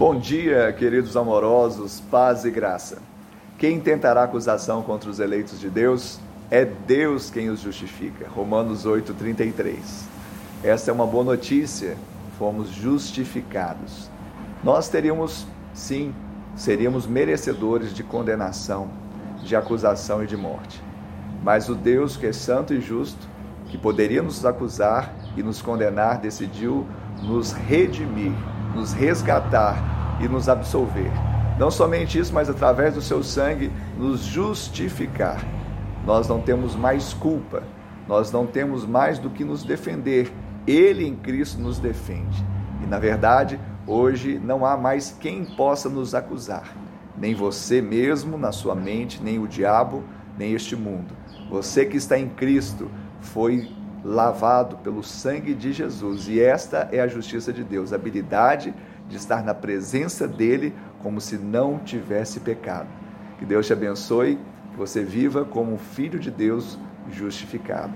Bom dia, queridos amorosos, paz e graça. Quem tentará acusação contra os eleitos de Deus? É Deus quem os justifica. Romanos 8:33. Esta é uma boa notícia. Fomos justificados. Nós teríamos, sim, seríamos merecedores de condenação, de acusação e de morte. Mas o Deus que é santo e justo, que poderia nos acusar e nos condenar, decidiu nos redimir, nos resgatar e nos absolver. Não somente isso, mas através do seu sangue nos justificar. Nós não temos mais culpa, nós não temos mais do que nos defender. Ele em Cristo nos defende. E na verdade, hoje não há mais quem possa nos acusar, nem você mesmo na sua mente, nem o diabo, nem este mundo. Você que está em Cristo foi lavado pelo sangue de Jesus. E esta é a justiça de Deus, a habilidade de estar na presença dele como se não tivesse pecado. Que Deus te abençoe, que você viva como um filho de Deus justificado.